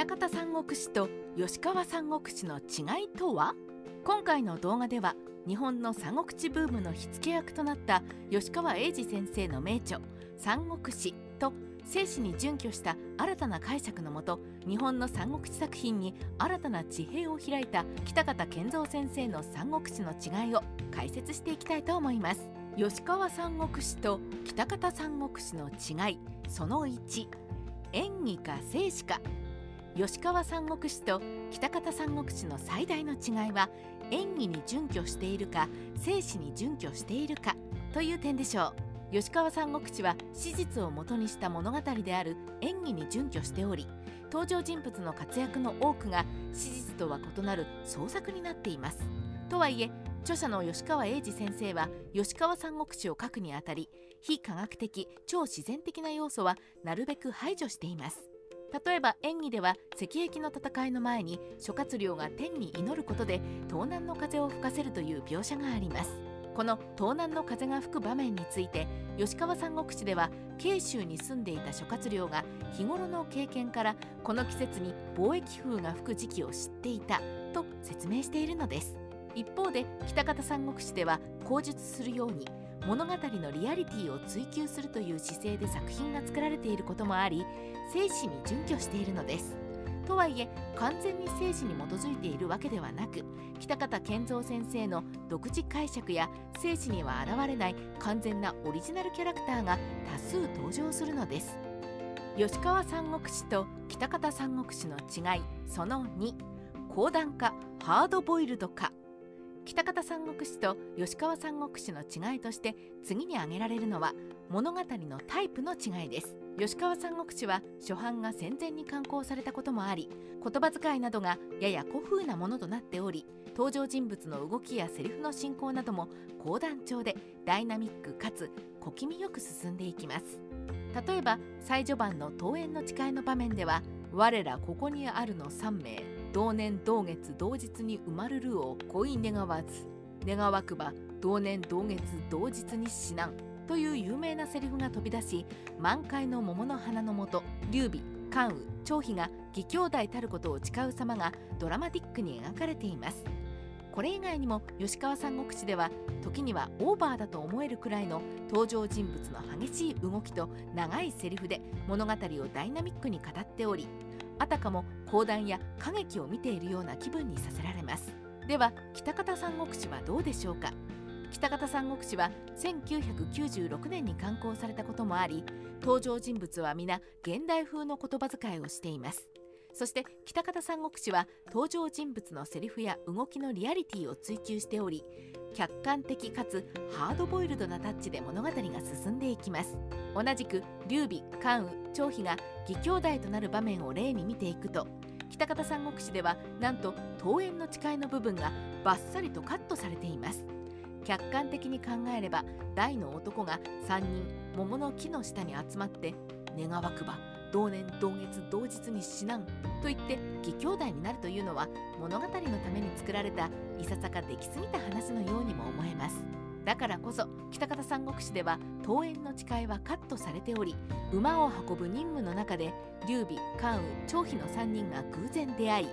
北方三国志と吉川三国志の違いとは？今回の動画では日本の三国志ブームの火付け役となった吉川英治先生の名著「三国志」と生死に準拠した新たな解釈のもと日本の三国志作品に新たな地平を開いた北方健三先生の三国志の違いを解説していきたいと思います。吉川三国志と北方三国志の違いその1演技か静止か。吉川三国志と北方三国志の最大の違いは演技に準拠しているか静止に準拠しているかという点でしょう。吉川三国志は史実をもとにした物語である演技に準拠しており登場人物の活躍の多くが史実とは異なる創作になっています。とはいえ著者の吉川英治先生は吉川三国志を書くにあたり非科学的超自然的な要素はなるべく排除しています。例えば演技では石壁の戦いの前に諸葛亮が天に祈ることで東南の風を吹かせるという描写があります。この東南の風が吹く場面について吉川三国志では慶州に住んでいた諸葛亮が日頃の経験からこの季節に貿易風が吹く時期を知っていたと説明しているのです。一方で北方三国志では口述するように物語のリアリティを追求するという姿勢で作品が作られていることもあり生死に準拠しているのです。とはいえ完全に生死に基づいているわけではなく北方健三先生の独自解釈や生死には現れない完全なオリジナルキャラクターが多数登場するのです。吉川三国志と北方三国志の違いその2講談かハードボイルドか。北方三国志と吉川三国志の違いとして次に挙げられるのは物語のタイプの違いです。吉川三国志は初版が戦前に刊行されたこともあり言葉遣いなどがやや古風なものとなっており登場人物の動きやセリフの進行なども講談調でダイナミックかつ小気味よく進んでいきます。例えば最序盤の桃園の誓いの場面では我らここにあるの3名。同年同月同日に生まるるを恋願わず願わくば同年同月同日に死なんという有名なセリフが飛び出し満開の桃の花のもと劉備関羽張飛が義兄弟たることを誓う様がドラマティックに描かれています。これ以外にも吉川三国志では時にはオーバーだと思えるくらいの登場人物の激しい動きと長いセリフで物語をダイナミックに語っておりあたかも講談や歌劇を見ているような気分にさせられます。では北方三国志はどうでしょうか？北方三国志は1996年に刊行されたこともあり登場人物は皆現代風の言葉遣いをしています。そして北方三国志は登場人物のセリフや動きのリアリティを追求しており客観的かつハードボイルドなタッチで物語が進んでいきます。同じく劉備関羽張飛が義兄弟となる場面を例に見ていくと北方三国志ではなんと桃園の誓いの部分がバッサリとカットされています。客観的に考えれば大の男が3人桃の木の下に集まって願わくば同年同月同日に死なんと言って義兄弟になるというのは物語のために作られたいささかできすぎた話のようにも思えます。だからこそ北方三国志では桃園の誓いはカットされており馬を運ぶ任務の中で劉備関羽張飛の3人が偶然出会い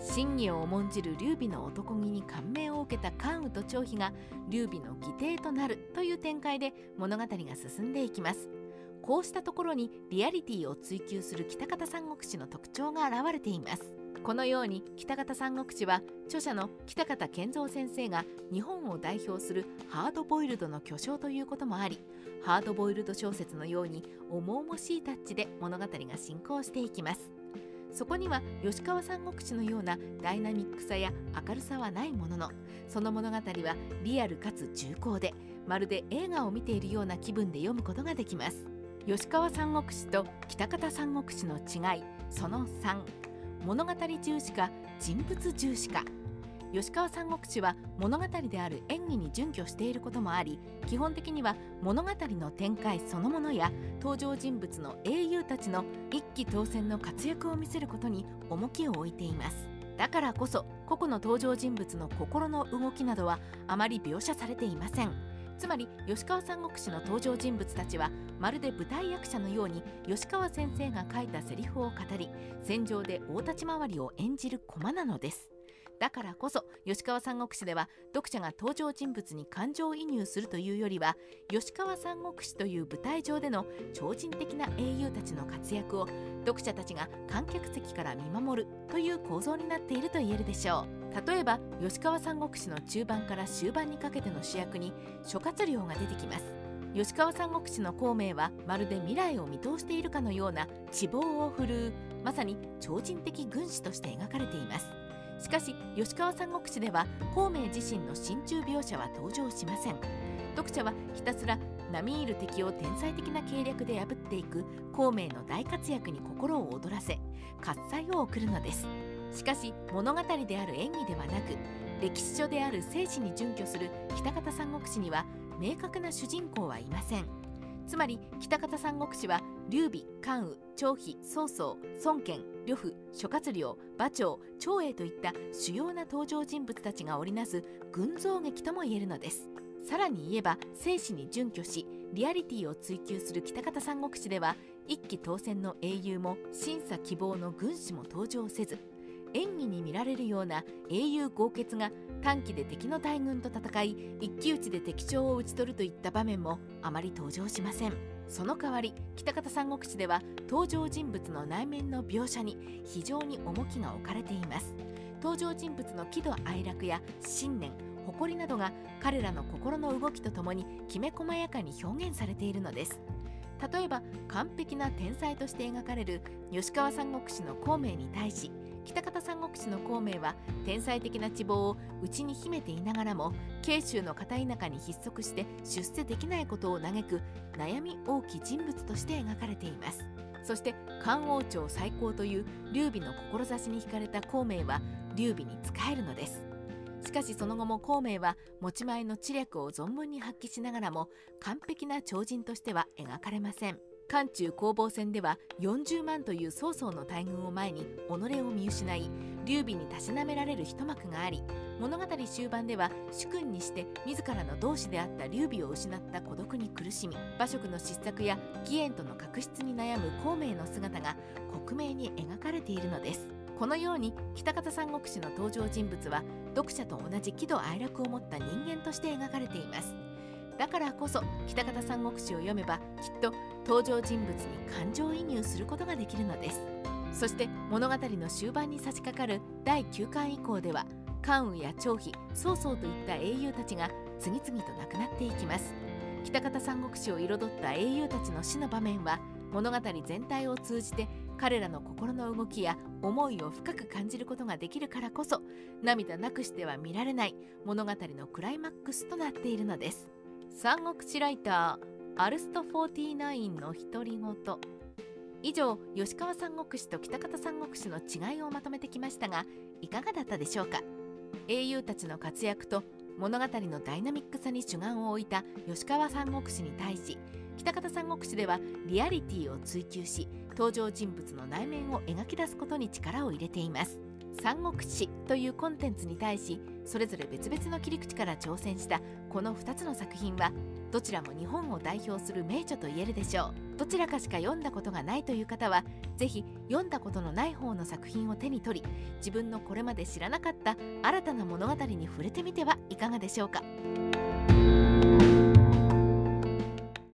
真偽を重んじる劉備の男気に感銘を受けた関羽と張飛が劉備の義弟となるという展開で物語が進んでいきます。こうしたところにリアリティを追求する北方三国志の特徴が現れています。このように北方三国志は著者の北方健三先生が日本を代表するハードボイルドの巨匠ということもありハードボイルド小説のように重々しいタッチで物語が進行していきます。そこには吉川三国志のようなダイナミックさや明るさはないもののその物語はリアルかつ重厚でまるで映画を見ているような気分で読むことができます。吉川三国志と北方三国志の違いその3物語重視か人物重視か吉川三国志は物語である演技に準拠していることもあり基本的には物語の展開そのものや登場人物の英雄たちの一騎当選の活躍を見せることに重きを置いています。だからこそ個々の登場人物の心の動きなどはあまり描写されていません。つまり吉川三国志の登場人物たちはまるで舞台役者のように吉川先生が書いたセリフを語り戦場で大立ち回りを演じる駒なのです。だからこそ吉川三国志では読者が登場人物に感情移入するというよりは吉川三国志という舞台上での超人的な英雄たちの活躍を読者たちが観客席から見守るという構造になっていると言えるでしょう。例えば吉川三国志の中盤から終盤にかけての主役に諸葛亮が出てきます。吉川三国志の孔明はまるで未来を見通しているかのような希望を振るうまさに超人的軍師として描かれています。しかし吉川三国志では孔明自身の心中描写は登場しません。読者はひたすら並みいる敵を天才的な計略で破っていく孔明の大活躍に心を躍らせ喝采を送るのです。しかし物語である演技ではなく歴史書である生死に準拠する北方三国志には明確な主人公はいません。つまり北方三国志は劉備関羽張飛曹操孫権呂布諸葛亮馬長長英といった主要な登場人物たちが織りなす群像劇とも言えるのです。さらに言えば生死に準拠しリアリティを追求する北方三国志では一騎当選の英雄も審査希望の軍師も登場せず演技に見られるような英雄豪傑が短期で敵の大軍と戦い一騎打ちで敵将を討ち取るといった場面もあまり登場しません。その代わり北方三国志では登場人物の内面の描写に非常に重きが置かれています。登場人物の喜怒哀楽や信念誇りなどが彼らの心の動きとともにきめ細やかに表現されているのです。例えば完璧な天才として描かれる吉川三国志の孔明に対し北方三国志の孔明は天才的な地望を内に秘めていながらも慶州の片田舎に筆足して出世できないことを嘆く悩み大き人物として描かれています。そして漢王朝最高という劉備の志に惹かれた孔明は劉備に仕えるのです。しかしその後も孔明は持ち前の知略を存分に発揮しながらも完璧な超人としては描かれません。漢中攻防戦では40万という曹操の大軍を前に己を見失い劉備にたしなめられる一幕があり物語終盤では主君にして自らの同志であった劉備を失った孤独に苦しみ馬謖の失策や義援との確執に悩む孔明の姿が克明に描かれているのです。このように北方三国志の登場人物は読者と同じ喜怒哀楽を持った人間として描かれています。だからこそ北方三国志を読めばきっと登場人物に感情移入することができるのです。そして物語の終盤に差し掛かる第9巻以降では関羽や張飛曹操といった英雄たちが次々と亡くなっていきます。北方三国志を彩った英雄たちの死の場面は物語全体を通じて彼らの心の動きや思いを深く感じることができるからこそ涙なくしては見られない物語のクライマックスとなっているのです。三国志ライターアルスト49の独り言。以上吉川三国志と北方三国志の違いをまとめてきましたがいかがだったでしょうか？英雄たちの活躍と物語のダイナミックさに主眼を置いた吉川三国志に対し北方三国志ではリアリティを追求し登場人物の内面を描き出すことに力を入れています。三国志というコンテンツに対しそれぞれ別々の切り口から挑戦したこの2つの作品はどちらも日本を代表する名著と言えるでしょう。どちらかしか読んだことがないという方は是非読んだことのない方の作品を手に取り自分のこれまで知らなかった新たな物語に触れてみてはいかがでしょうか。